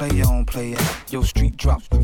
Play on player. Yo, street drops,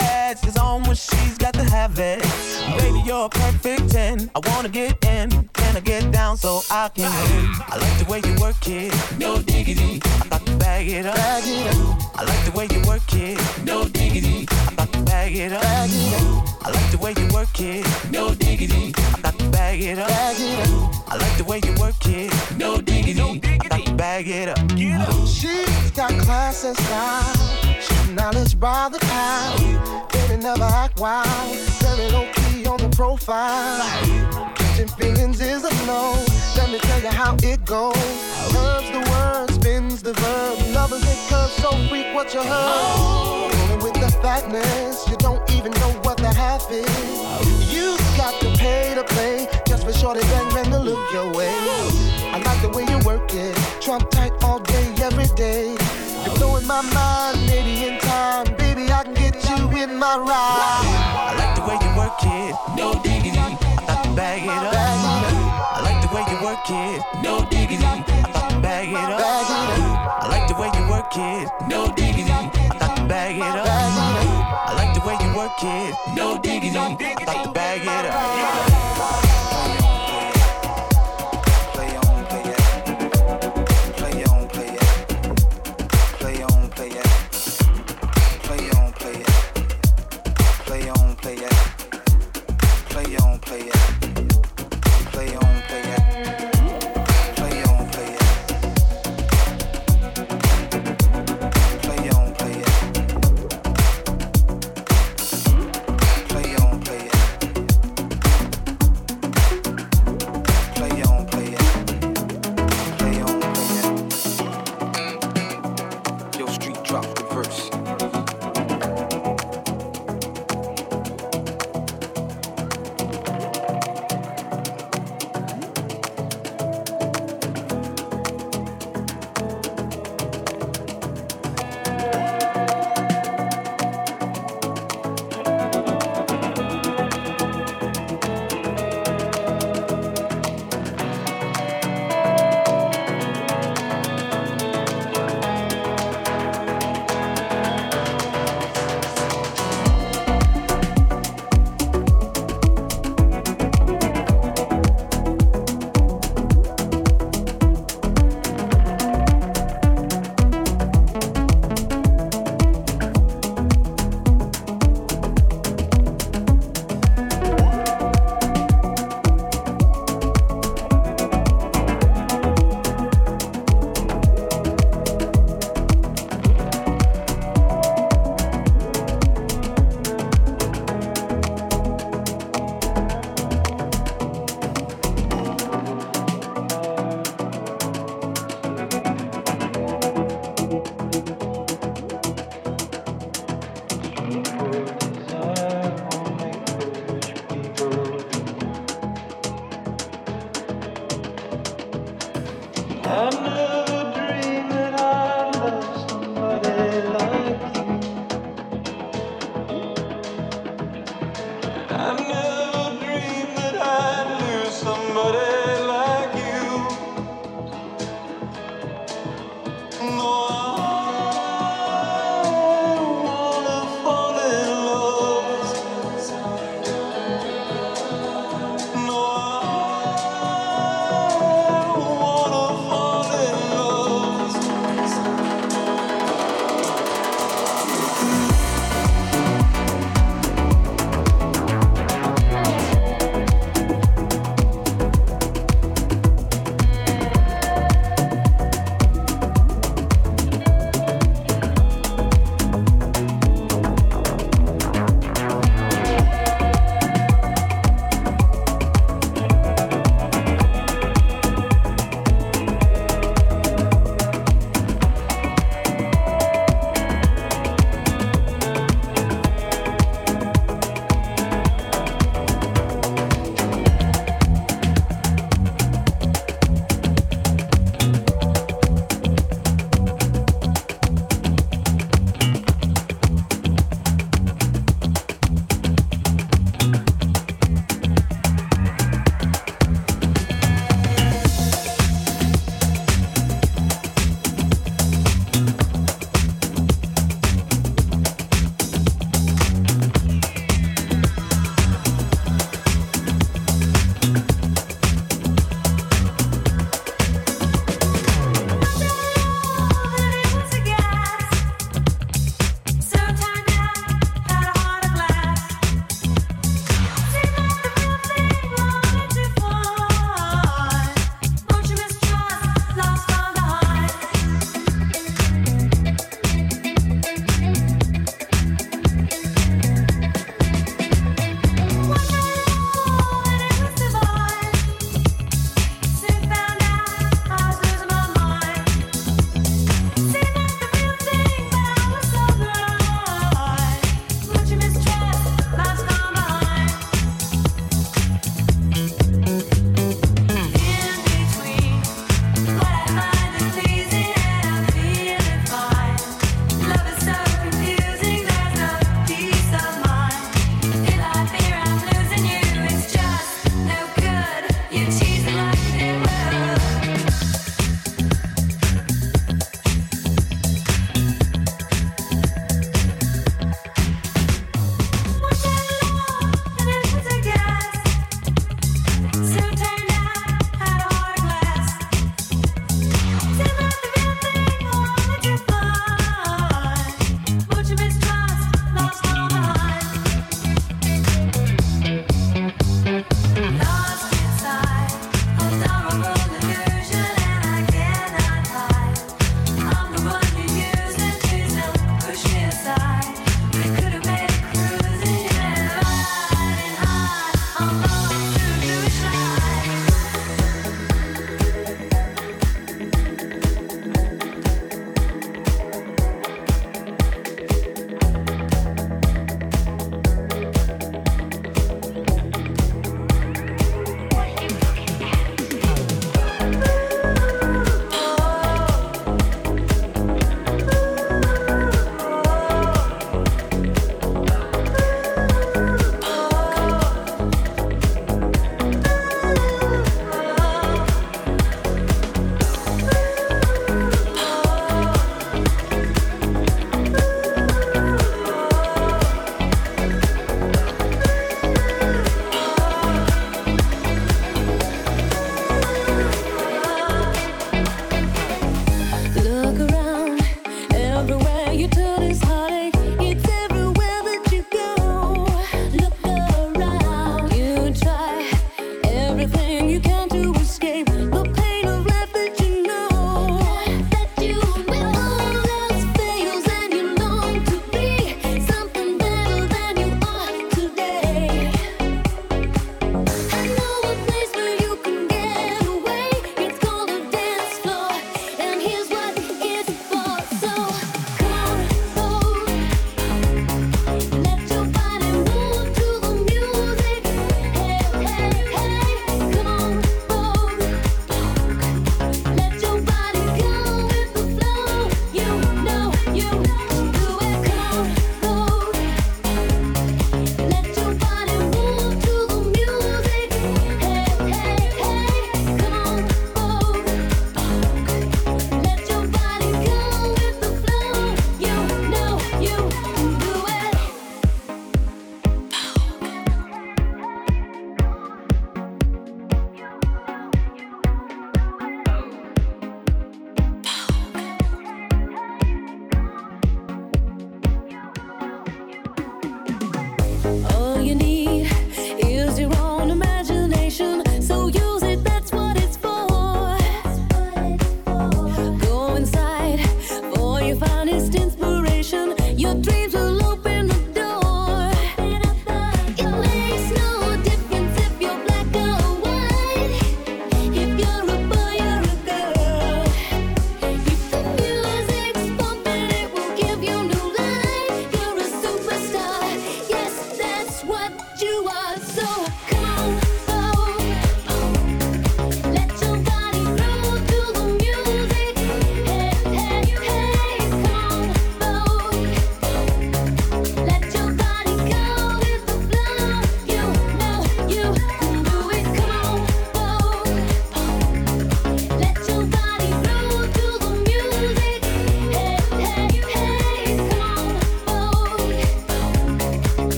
it's on when she's got to have it. Baby, you're a perfect 10. I wanna get in, can I get down so I can win? I like the way you work it, no diggity. I got to bag it up. Bag it up. I like the way you work it, no diggity. I got to bag it up. Bag it up. I like the way you work it, no diggity. I got bag it up. Bag it up. I like the way you work it. No diggity. No diggity. I got to bag it up. Get up. She's got class and style. She's knowledge by the pound. Baby never act wild. Very low key on the profile. Catching feelings is a no. Let me tell you how it goes. Curves the word, spins the verb. Lovers it curves so freak what you heard. Rolling with the fatness Shorty bang bang to look your way. I like the way you work it. Trump tight all day, every day. You're blowing my mind, maybe in time. Baby, I can get you in my ride. I like the way you work it. No diggity. I got to bag it up. I like the way you work it. No diggity. I got to bag it up. I like the way you work it. No diggity. I got to bag it up. I like the way you work it. No diggity. I got to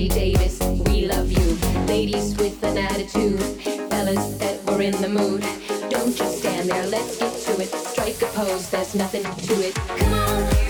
Betty Davis, we love you. Ladies with an attitude, fellas that were in the mood. Don't just stand there, let's get to it. Strike a pose, there's nothing to it. Come on.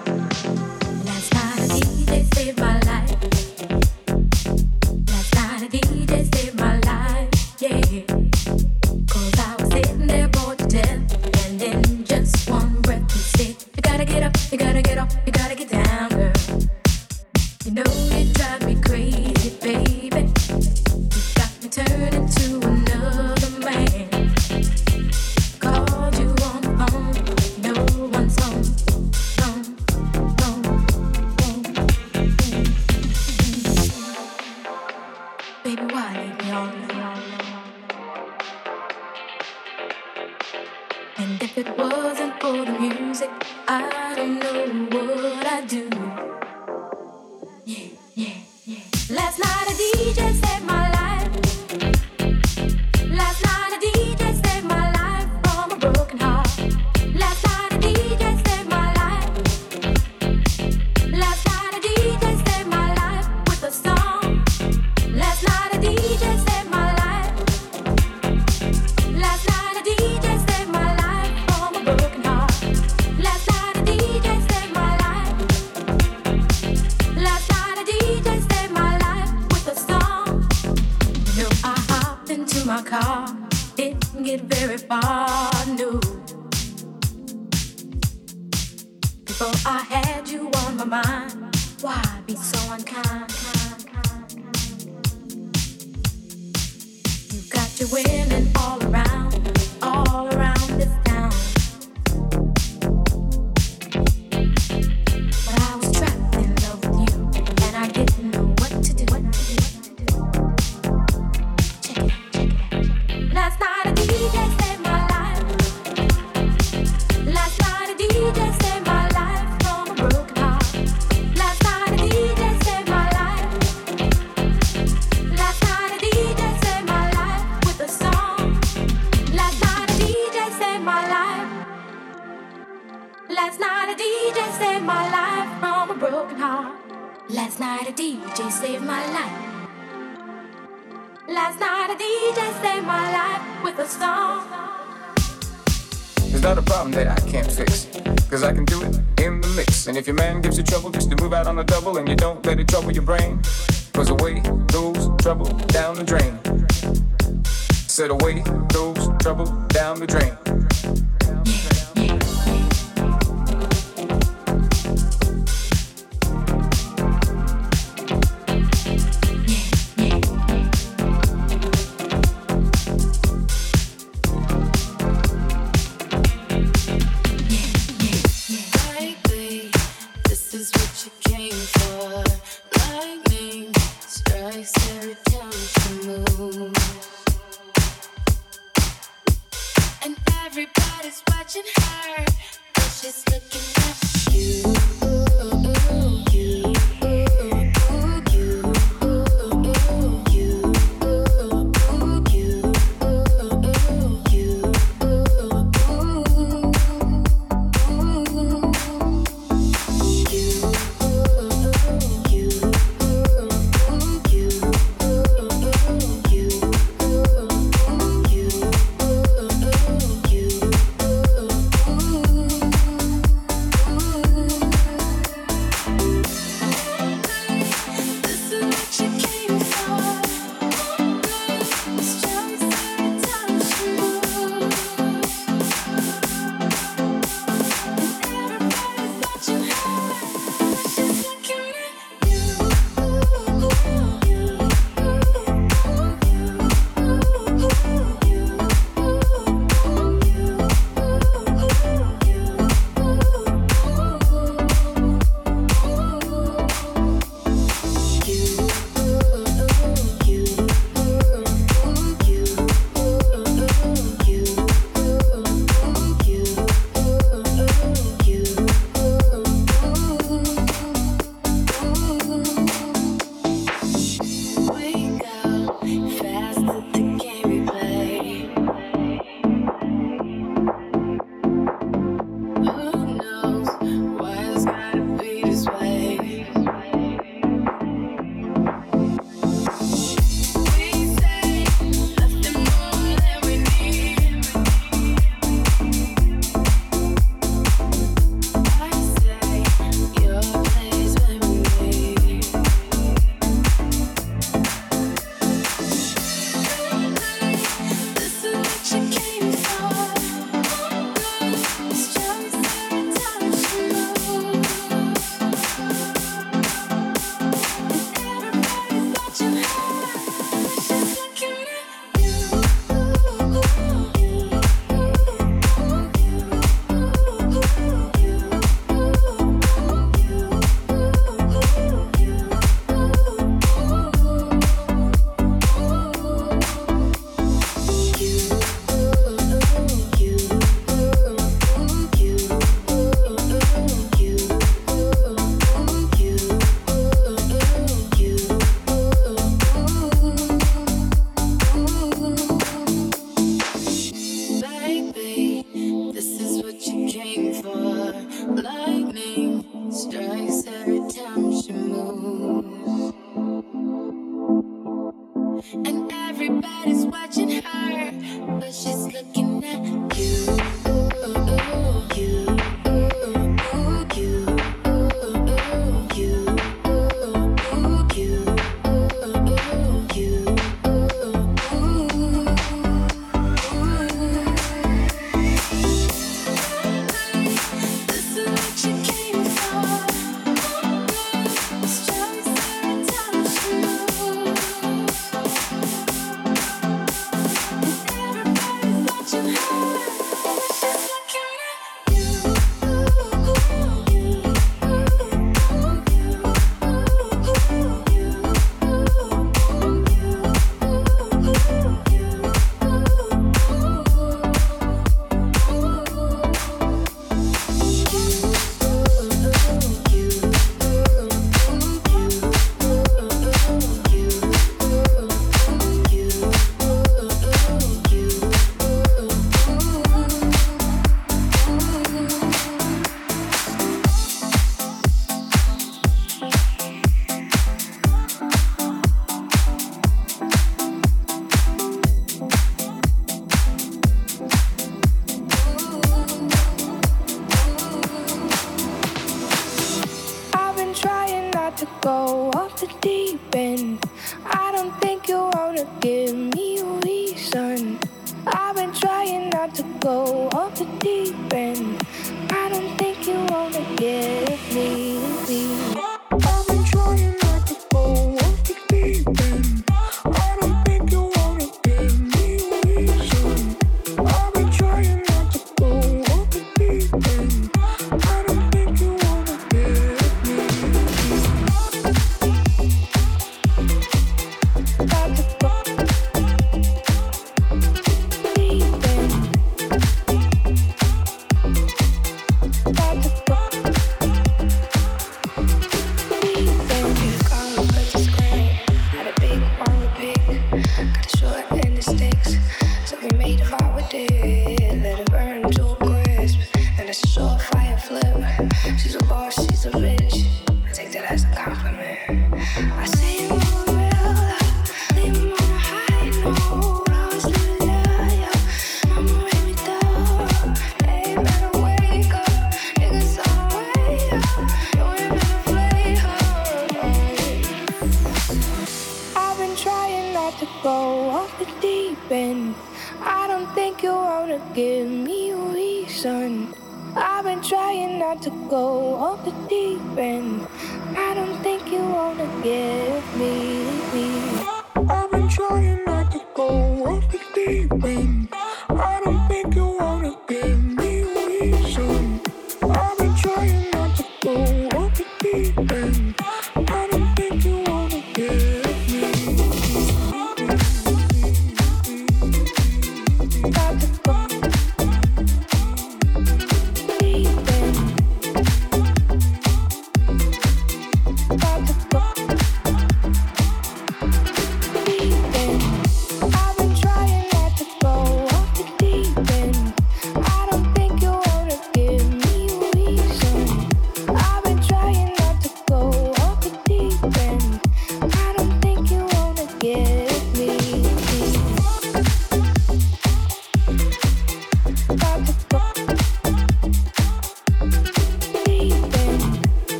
to go off the deep end. I don't think you wanna get.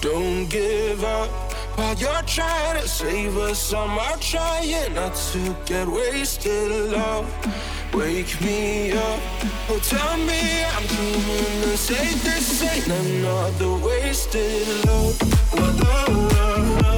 don't give up. While you're trying to save us, I'm trying not to get wasted love. Wake me up, oh tell me I'm doing the same. This ain't another wasted love. love, love, love,